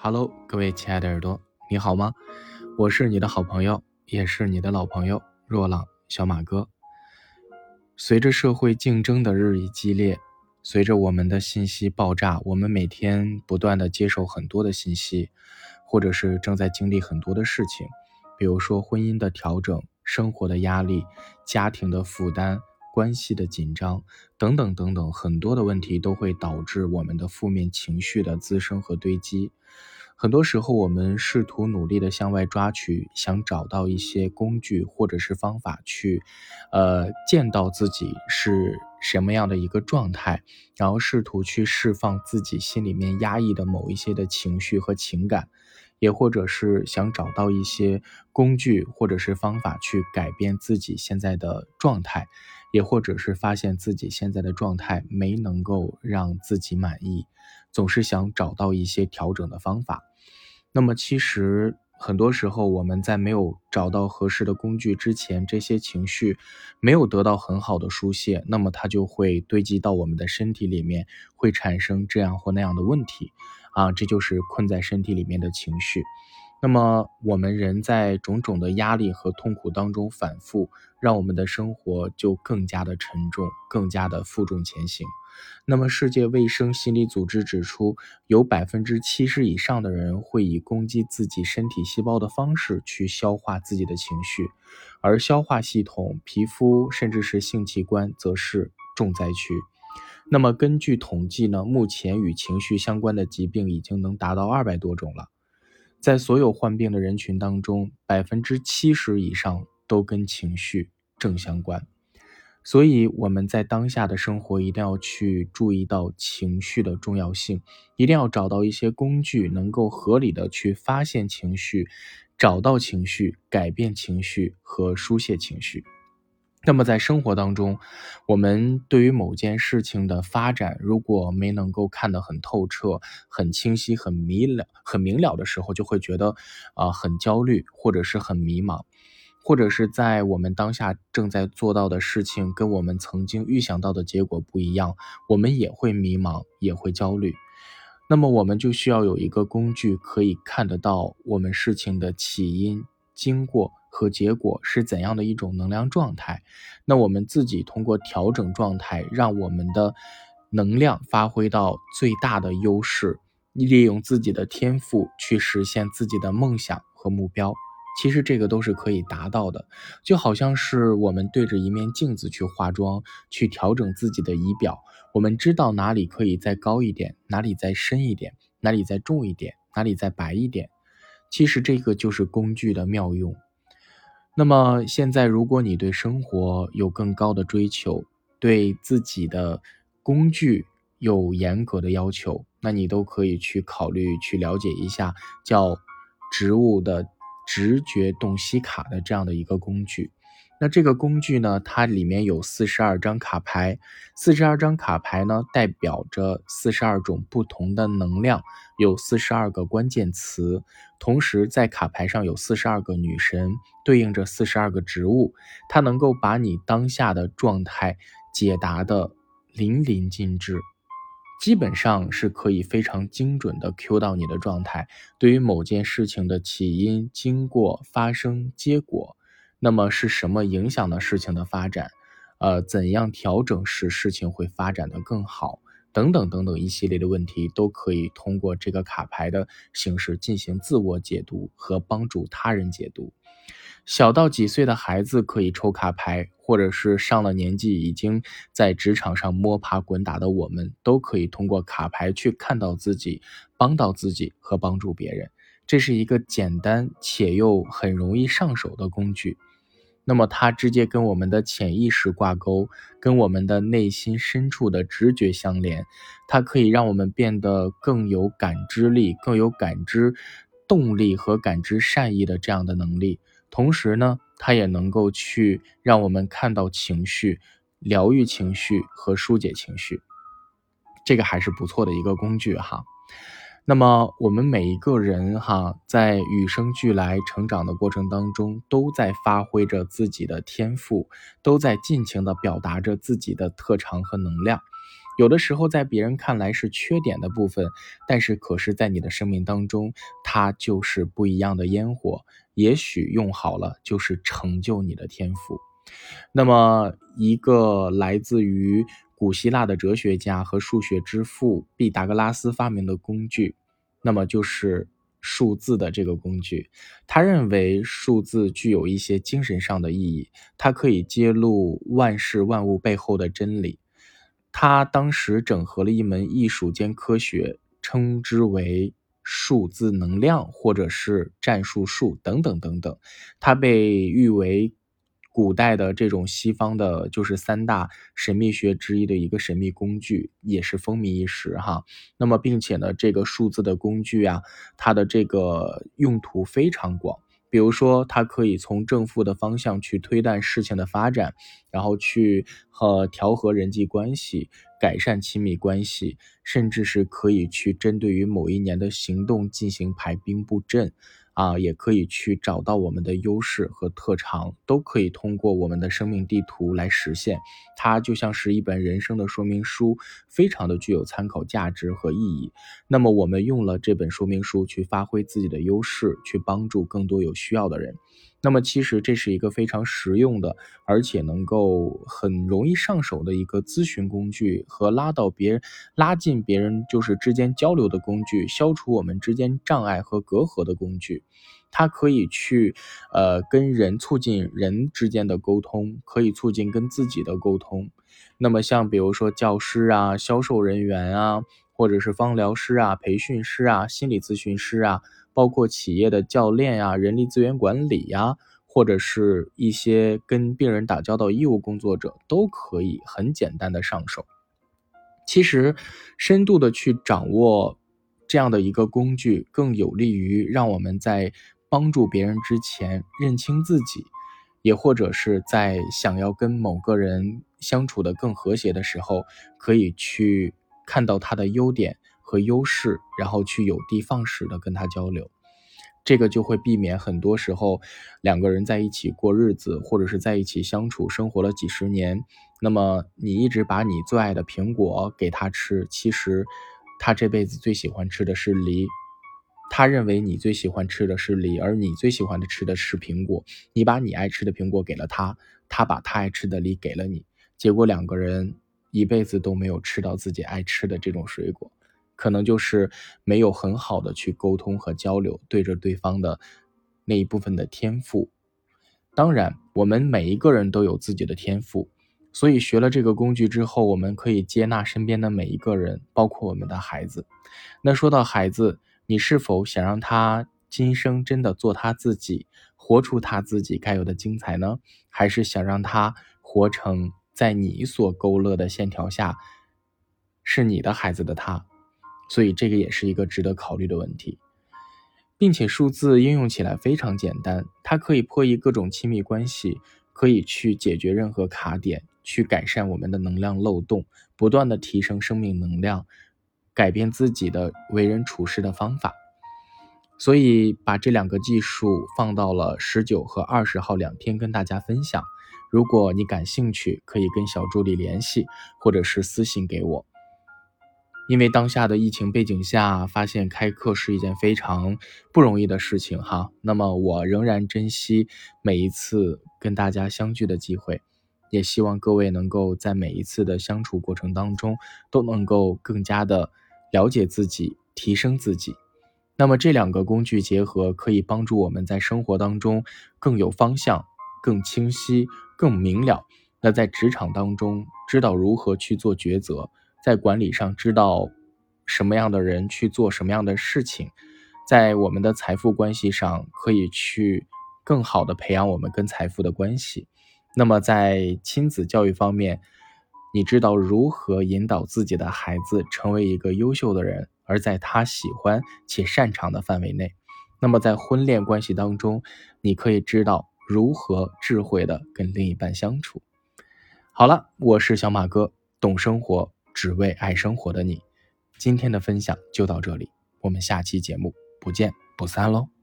Hello，各位亲爱的耳朵，你好吗？我是你的好朋友，也是你的老朋友若朗小马哥。随着社会竞争的日益激烈，随着我们的信息爆炸，我们每天不断的接受很多的信息，或者是正在经历很多的事情，比如说婚姻的调整、生活的压力、家庭的负担。关系的紧张等等等等，很多的问题都会导致我们的负面情绪的滋生和堆积。很多时候，我们试图努力的向外抓取，想找到一些工具或者是方法去，呃，见到自己是什么样的一个状态，然后试图去释放自己心里面压抑的某一些的情绪和情感，也或者是想找到一些工具或者是方法去改变自己现在的状态。也或者是发现自己现在的状态没能够让自己满意，总是想找到一些调整的方法。那么其实很多时候我们在没有找到合适的工具之前，这些情绪没有得到很好的疏泄，那么它就会堆积到我们的身体里面，会产生这样或那样的问题。啊，这就是困在身体里面的情绪。那么，我们人在种种的压力和痛苦当中反复，让我们的生活就更加的沉重，更加的负重前行。那么，世界卫生心理组织指出，有百分之七十以上的人会以攻击自己身体细胞的方式去消化自己的情绪，而消化系统、皮肤甚至是性器官则是重灾区。那么，根据统计呢，目前与情绪相关的疾病已经能达到二百多种了。在所有患病的人群当中，百分之七十以上都跟情绪正相关，所以我们在当下的生活一定要去注意到情绪的重要性，一定要找到一些工具，能够合理的去发现情绪，找到情绪，改变情绪和疏泄情绪。那么在生活当中，我们对于某件事情的发展，如果没能够看得很透彻、很清晰、很明了、很明了的时候，就会觉得啊很焦虑，或者是很迷茫，或者是在我们当下正在做到的事情跟我们曾经预想到的结果不一样，我们也会迷茫，也会焦虑。那么我们就需要有一个工具，可以看得到我们事情的起因、经过。和结果是怎样的一种能量状态？那我们自己通过调整状态，让我们的能量发挥到最大的优势，利用自己的天赋去实现自己的梦想和目标。其实这个都是可以达到的，就好像是我们对着一面镜子去化妆，去调整自己的仪表。我们知道哪里可以再高一点，哪里再深一点，哪里再重一点，哪里再白一点。其实这个就是工具的妙用。那么现在，如果你对生活有更高的追求，对自己的工具有严格的要求，那你都可以去考虑去了解一下叫植物的直觉洞悉卡的这样的一个工具。那这个工具呢，它里面有四十二张卡牌，四十二张卡牌呢代表着四十二种不同的能量，有四十二个关键词，同时在卡牌上有四十二个女神，对应着四十二个植物，它能够把你当下的状态解答的淋漓尽致，基本上是可以非常精准的 Q 到你的状态，对于某件事情的起因、经过、发生、结果。那么是什么影响了事情的发展？呃，怎样调整使事情会发展的更好？等等等等一系列的问题，都可以通过这个卡牌的形式进行自我解读和帮助他人解读。小到几岁的孩子可以抽卡牌，或者是上了年纪已经在职场上摸爬滚打的我们，都可以通过卡牌去看到自己，帮到自己和帮助别人。这是一个简单且又很容易上手的工具。那么它直接跟我们的潜意识挂钩，跟我们的内心深处的直觉相连，它可以让我们变得更有感知力，更有感知动力和感知善意的这样的能力。同时呢，它也能够去让我们看到情绪、疗愈情绪和疏解情绪，这个还是不错的一个工具哈。那么我们每一个人哈，在与生俱来成长的过程当中，都在发挥着自己的天赋，都在尽情的表达着自己的特长和能量。有的时候在别人看来是缺点的部分，但是可是在你的生命当中，它就是不一样的烟火。也许用好了，就是成就你的天赋。那么，一个来自于古希腊的哲学家和数学之父毕达哥拉斯发明的工具，那么就是数字的这个工具。他认为数字具有一些精神上的意义，它可以揭露万事万物背后的真理。他当时整合了一门艺术兼科学，称之为数字能量，或者是战术术等等等等。他被誉为古代的这种西方的，就是三大神秘学之一的一个神秘工具，也是风靡一时哈。那么，并且呢，这个数字的工具啊，它的这个用途非常广。比如说，它可以从正负的方向去推断事情的发展，然后去和调和人际关系，改善亲密关系，甚至是可以去针对于某一年的行动进行排兵布阵。啊，也可以去找到我们的优势和特长，都可以通过我们的生命地图来实现。它就像是一本人生的说明书，非常的具有参考价值和意义。那么我们用了这本说明书去发挥自己的优势，去帮助更多有需要的人。那么其实这是一个非常实用的，而且能够很容易上手的一个咨询工具和拉到别人、拉近别人就是之间交流的工具，消除我们之间障碍和隔阂的工具。它可以去呃跟人促进人之间的沟通，可以促进跟自己的沟通。那么像比如说教师啊、销售人员啊，或者是方疗师啊、培训师啊、心理咨询师啊。包括企业的教练呀、人力资源管理呀，或者是一些跟病人打交道医务工作者，都可以很简单的上手。其实，深度的去掌握这样的一个工具，更有利于让我们在帮助别人之前认清自己，也或者是在想要跟某个人相处的更和谐的时候，可以去看到他的优点。和优势，然后去有的放矢的跟他交流，这个就会避免很多时候两个人在一起过日子，或者是在一起相处生活了几十年，那么你一直把你最爱的苹果给他吃，其实他这辈子最喜欢吃的是梨，他认为你最喜欢吃的是梨，而你最喜欢的吃的是苹果，你把你爱吃的苹果给了他，他把他爱吃的梨给了你，结果两个人一辈子都没有吃到自己爱吃的这种水果。可能就是没有很好的去沟通和交流，对着对方的那一部分的天赋。当然，我们每一个人都有自己的天赋，所以学了这个工具之后，我们可以接纳身边的每一个人，包括我们的孩子。那说到孩子，你是否想让他今生真的做他自己，活出他自己该有的精彩呢？还是想让他活成在你所勾勒的线条下，是你的孩子的他？所以这个也是一个值得考虑的问题，并且数字应用起来非常简单，它可以破译各种亲密关系，可以去解决任何卡点，去改善我们的能量漏洞，不断的提升生命能量，改变自己的为人处事的方法。所以把这两个技术放到了十九和二十号两天跟大家分享。如果你感兴趣，可以跟小助理联系，或者是私信给我。因为当下的疫情背景下，发现开课是一件非常不容易的事情哈。那么我仍然珍惜每一次跟大家相聚的机会，也希望各位能够在每一次的相处过程当中，都能够更加的了解自己，提升自己。那么这两个工具结合，可以帮助我们在生活当中更有方向、更清晰、更明了。那在职场当中，知道如何去做抉择。在管理上知道什么样的人去做什么样的事情，在我们的财富关系上可以去更好的培养我们跟财富的关系。那么在亲子教育方面，你知道如何引导自己的孩子成为一个优秀的人，而在他喜欢且擅长的范围内。那么在婚恋关系当中，你可以知道如何智慧的跟另一半相处。好了，我是小马哥，懂生活。只为爱生活的你，今天的分享就到这里，我们下期节目不见不散喽。